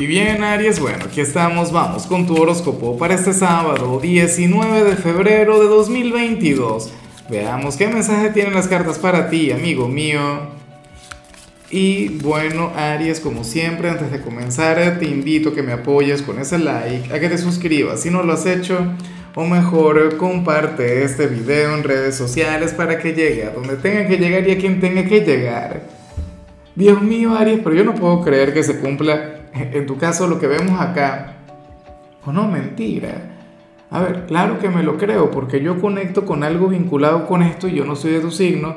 Y bien, Aries, bueno, aquí estamos, vamos con tu horóscopo para este sábado 19 de febrero de 2022. Veamos qué mensaje tienen las cartas para ti, amigo mío. Y bueno, Aries, como siempre, antes de comenzar, te invito a que me apoyes con ese like, a que te suscribas si no lo has hecho, o mejor, comparte este video en redes sociales para que llegue a donde tenga que llegar y a quien tenga que llegar. Dios mío, Aries, pero yo no puedo creer que se cumpla en tu caso lo que vemos acá, o no, mentira. A ver, claro que me lo creo, porque yo conecto con algo vinculado con esto y yo no soy de tu signo,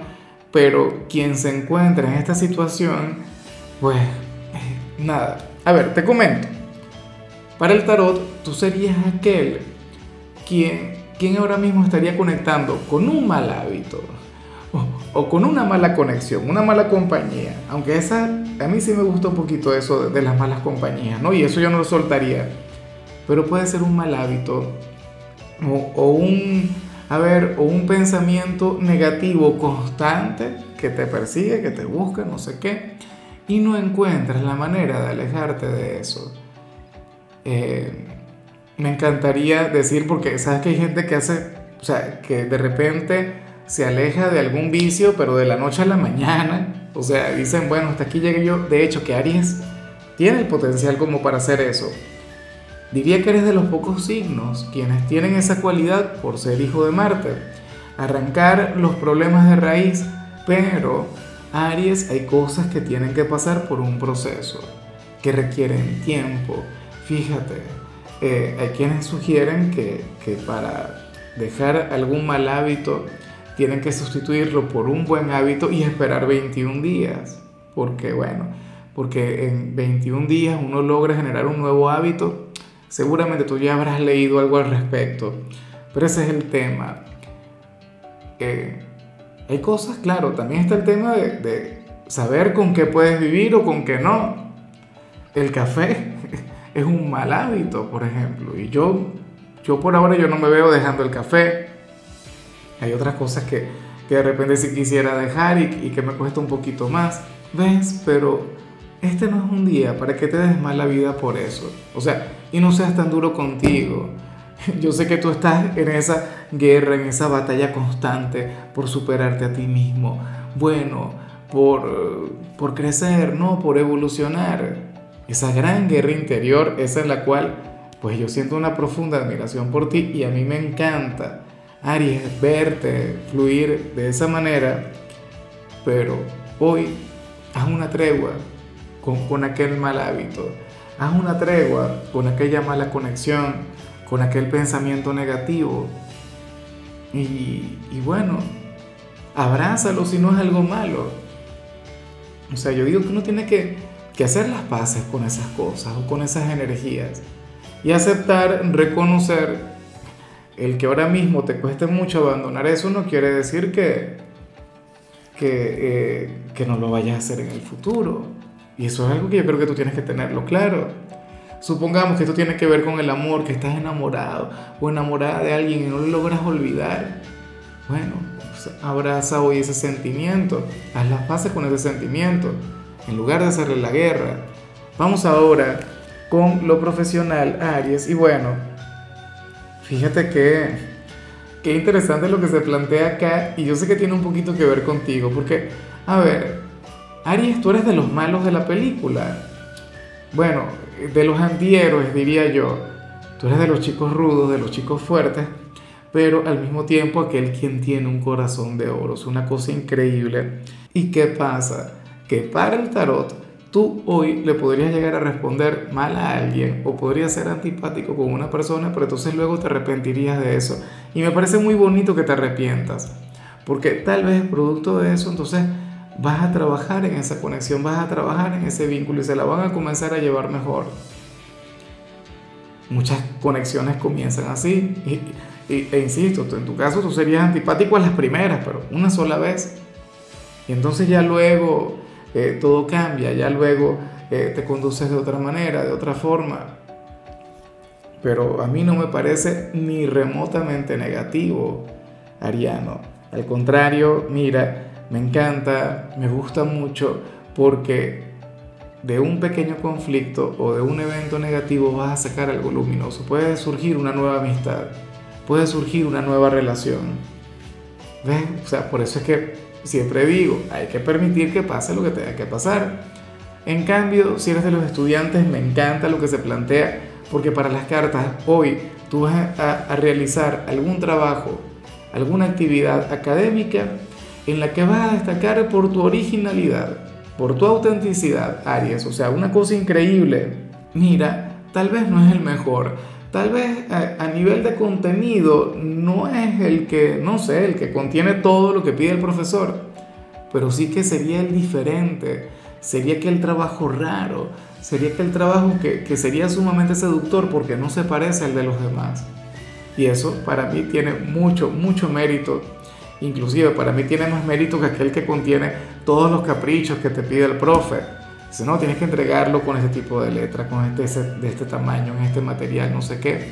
pero quien se encuentra en esta situación, pues nada. A ver, te comento. Para el tarot, tú serías aquel quien, quien ahora mismo estaría conectando con un mal hábito o, con una mala conexión, una mala compañía. Aunque esa, a mí sí me gusta un poquito eso de, las malas compañías, ¿no? Y eso yo no lo soltaría. Pero puede ser un mal hábito o, un, a ver, o un pensamiento negativo constante que te persigue, que te busca, no sé qué, y no encuentras la manera de alejarte de eso. Eh, me encantaría decir, porque sabes que hay gente que hace, o sea, que de repente se aleja de algún vicio, pero de la noche a la mañana. O sea, dicen, bueno, hasta aquí llegué yo. De hecho, que Aries tiene el potencial como para hacer eso. Diría que eres de los pocos signos quienes tienen esa cualidad por ser hijo de Marte. Arrancar los problemas de raíz, pero Aries hay cosas que tienen que pasar por un proceso, que requieren tiempo. Fíjate, eh, hay quienes sugieren que, que para dejar algún mal hábito, tienen que sustituirlo por un buen hábito y esperar 21 días. Porque bueno, porque en 21 días uno logra generar un nuevo hábito. Seguramente tú ya habrás leído algo al respecto. Pero ese es el tema. hay cosas, claro, también está el tema de, de saber con qué puedes vivir o con qué no. El café es un mal hábito, por ejemplo. Y yo, yo por ahora yo no me veo dejando el café hay otras cosas que, que de repente sí quisiera dejar y, que me cuesta un poquito más. ¿Ves? Pero este no es un día para que te des mal la vida por eso. O sea, y no seas tan duro contigo. Yo sé que tú estás en esa guerra, en esa batalla constante por superarte a ti mismo. Bueno, por, por crecer, ¿no? Por evolucionar. Esa gran guerra interior, esa en la cual, pues yo siento una profunda admiración por ti y a mí me encanta Aries, verte fluir de esa manera, pero hoy haz una tregua con, aquel mal hábito, haz una tregua con aquella mala conexión, con aquel pensamiento negativo. Y, bueno, abrázalo si no es algo malo. O sea, yo digo que uno tiene que, que hacer las paces con esas cosas o con esas energías y aceptar, reconocer el que ahora mismo te cueste mucho abandonar eso no quiere decir que, eh, que no lo vayas a hacer en el futuro. Y eso es algo que yo creo que tú tienes que tenerlo claro. Supongamos que esto tiene que ver con el amor, que estás enamorado o enamorada de alguien y no lo logras olvidar. Bueno, pues abraza hoy ese sentimiento, haz las paces con ese sentimiento, en lugar de hacerle la guerra. Vamos ahora con lo profesional, Aries, y bueno, Fíjate que, qué interesante lo que se plantea acá y yo sé que tiene un poquito que ver contigo, porque, a ver, Aries, tú eres de los malos de la película. Bueno, de los antihéroes, diría yo. Tú eres de los chicos rudos, de los chicos fuertes, pero al mismo tiempo aquel quien tiene un corazón de oro. Es una cosa increíble. ¿Y qué pasa? Que para el tarot tú hoy le podrías llegar a responder mal a alguien o podrías ser antipático con una persona, pero entonces luego te arrepentirías de eso. Y me parece muy bonito que te arrepientas, porque tal vez producto de eso, entonces vas a trabajar en esa conexión, vas a trabajar en ese vínculo y se la van a comenzar a llevar mejor. Muchas conexiones comienzan así. Y, e insisto, en tu caso tú serías antipático a las primeras, pero una sola vez. Y entonces ya luego eh, todo cambia, ya luego eh, te conduces de otra manera, de otra forma. Pero a mí no me parece ni remotamente negativo, Ariano. Al contrario, mira, me encanta, me gusta mucho porque de un pequeño conflicto o de un evento negativo vas a sacar algo luminoso. Puede surgir una nueva amistad, puede surgir una nueva relación. ¿Ves? O sea, por eso es que siempre digo, hay que permitir que pase lo que tenga que pasar. En cambio, si eres de los estudiantes, me encanta lo que se plantea, porque para las cartas hoy tú vas a, realizar algún trabajo, alguna actividad académica en la que vas a destacar por tu originalidad, por tu autenticidad, Aries. O sea, una cosa increíble. Mira, tal vez no es el mejor. Tal vez a, nivel de contenido no es el que, no sé, el que contiene todo lo que pide el profesor. Pero sí que sería el diferente. Sería que el trabajo raro. Sería que el trabajo que, que sería sumamente seductor porque no se parece al de los demás. Y eso para mí tiene mucho, mucho mérito Inclusive para mí tiene más mérito que aquel que contiene todos los caprichos que te pide el profe. Dice, no, tienes que entregarlo con este tipo de letra, con este, de este tamaño, en este material, no sé qué.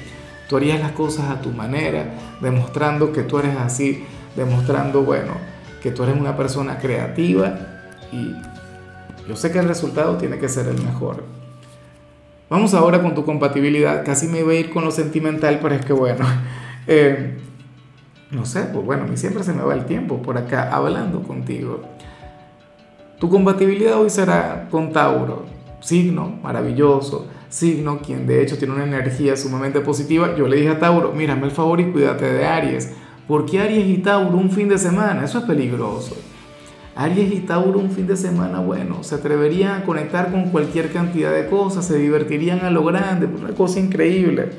Tú harías las cosas a tu manera, demostrando que tú eres así, demostrando, bueno, que tú eres una persona creativa y yo sé que el resultado tiene que ser el mejor. Vamos ahora con tu compatibilidad. Casi me iba a ir con lo sentimental, pero es que bueno, eh, no sé, pues bueno, a mí siempre se me va el tiempo por acá hablando contigo. Tu compatibilidad hoy será con Tauro, signo maravilloso, signo quien de hecho tiene una energía sumamente positiva. Yo le dije a Tauro, mírame el favor y cuídate de Aries, porque Aries y Tauro un fin de semana, eso es peligroso. Aries y Tauro un fin de semana, bueno, se atreverían a conectar con cualquier cantidad de cosas, se divertirían a lo grande, una cosa increíble.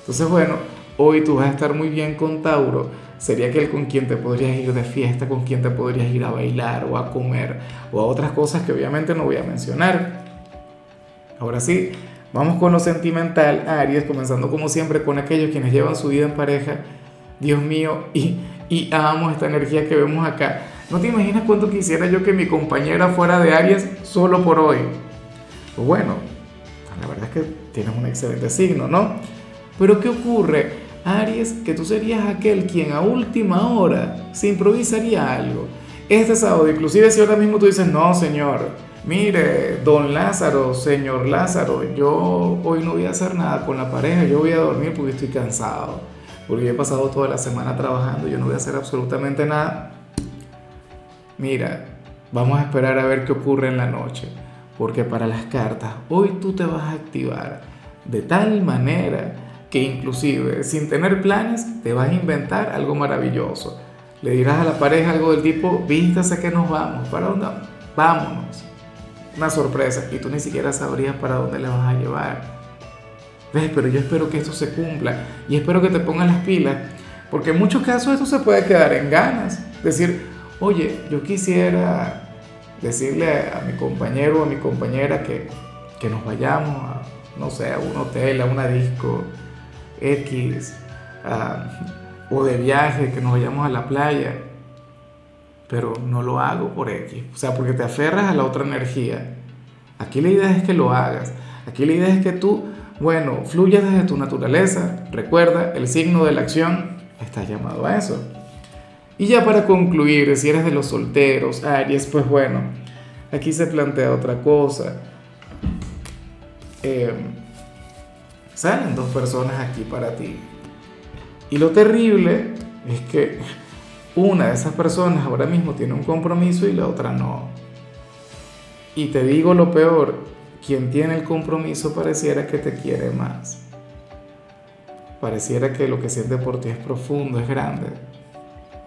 Entonces, bueno, hoy tú vas a estar muy bien con Tauro sería aquel con quien te podrías ir de fiesta, con quien te podrías ir a bailar o a comer o a otras cosas que obviamente no voy a mencionar. Ahora sí, vamos con lo sentimental, Aries, comenzando como siempre con aquellos quienes llevan su vida en pareja. Dios mío, y, y amo esta energía que vemos acá. No te imaginas cuánto quisiera yo que mi compañera fuera de Aries solo por hoy. Pues bueno, la verdad es que tienes un excelente signo, ¿no? Pero ¿qué ocurre? Aries, que tú serías aquel quien a última hora se improvisaría algo. Este sábado, inclusive si ahora mismo tú dices, no, señor, mire, don Lázaro, señor Lázaro, yo hoy no voy a hacer nada con la pareja, yo voy a dormir porque estoy cansado, porque he pasado toda la semana trabajando, yo no voy a hacer absolutamente nada. Mira, vamos a esperar a ver qué ocurre en la noche, porque para las cartas, hoy tú te vas a activar de tal manera que inclusive sin tener planes te vas a inventar algo maravilloso. Le dirás a la pareja algo del tipo, vístase que nos vamos, ¿para dónde? Vámonos. Una sorpresa y tú ni siquiera sabrías para dónde le vas a llevar. ¿Ves? Pero yo espero que esto se cumpla y espero que te pongan las pilas, porque en muchos casos esto se puede quedar en ganas. Decir, oye, yo quisiera decirle a mi compañero o a mi compañera que, que nos vayamos a, no sé, a un hotel, a una disco, X, ah, o de viaje, que nos vayamos a la playa, pero no lo hago por X, o sea, porque te aferras a la otra energía. Aquí la idea es que lo hagas, aquí la idea es que tú, bueno, fluyas desde tu naturaleza, recuerda, el signo de la acción está llamado a eso. Y ya para concluir, si eres de los solteros, Aries, pues bueno, aquí se plantea otra cosa. Eh, salen dos personas aquí para ti. Y lo terrible es que una de esas personas ahora mismo tiene un compromiso y la otra no. Y te digo lo peor, quien tiene el compromiso pareciera que te quiere más. Pareciera que lo que siente por ti es profundo, es grande.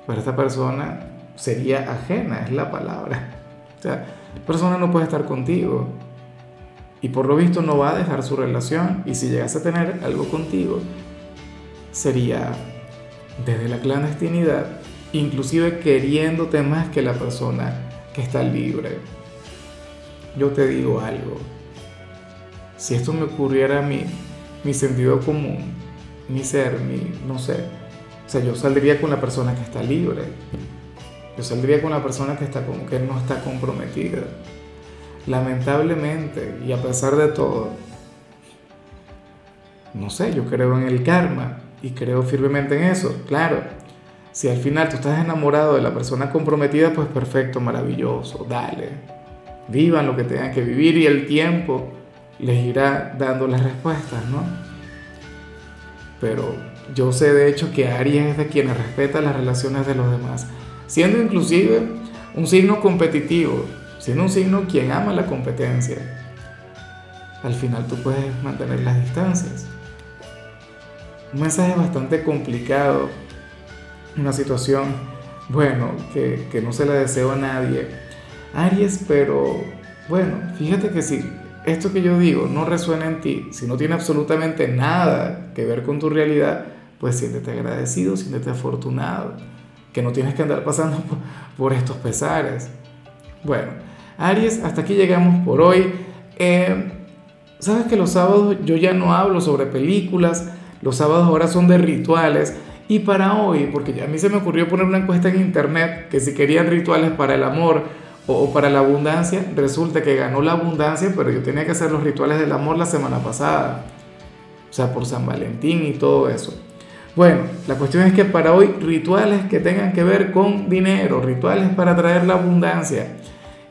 Pero esta persona sería ajena, es la palabra. O sea, la persona no puede estar contigo y por lo visto no va a dejar su relación. Y si llegase a tener algo contigo, sería desde la clandestinidad, inclusive queriéndote más que la persona que está libre. Yo te digo algo, si esto me ocurriera a mí, mi sentido común, mi ser, mi, no sé, o sea, yo saldría con la persona que está libre, yo saldría con la persona que, está, que no está comprometida lamentablemente y a pesar de todo, no sé, yo creo en el karma y creo firmemente en eso. Claro, si al final tú estás enamorado de la persona comprometida, pues perfecto, maravilloso, dale. vivan lo que tengan que vivir y el tiempo les irá dando las respuestas, ¿no? Pero yo sé de hecho que Aries es de quienes respeta las relaciones de los demás, siendo inclusive un signo competitivo, siendo un signo quien ama la competencia. Al final tú puedes mantener las distancias. Un mensaje bastante complicado, una situación, bueno, que, que no se la deseo a nadie. Aries, pero bueno, fíjate que si esto que yo digo no resuena en ti, si no tiene absolutamente nada que ver con tu realidad, pues siéntete agradecido, siéntete afortunado, que no tienes que andar pasando por, estos pesares. Bueno, Aries, hasta aquí llegamos por hoy. Eh, Sabes que los sábados yo ya no hablo sobre películas, los sábados ahora son de rituales. Y para hoy, porque a mí se me ocurrió poner una encuesta en internet que si querían rituales para el amor, o, para la abundancia, resulta que ganó la abundancia, pero yo tenía que hacer los rituales del amor la semana pasada. O sea, por San Valentín y todo eso. Bueno, la cuestión es que para hoy rituales que tengan que ver con dinero, rituales para traer la abundancia.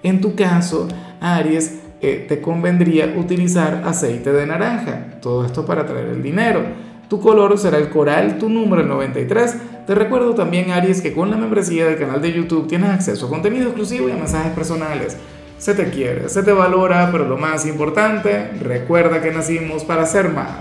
En tu caso, Aries, eh, te convendría utilizar aceite de naranja. Todo esto para traer el dinero. Tu color será el coral, tu número el 93. Te recuerdo también, Aries, que con la membresía del canal de YouTube tienes acceso a contenido exclusivo y a mensajes personales. Se te quiere, se te valora, pero lo más importante, recuerda que nacimos para ser más.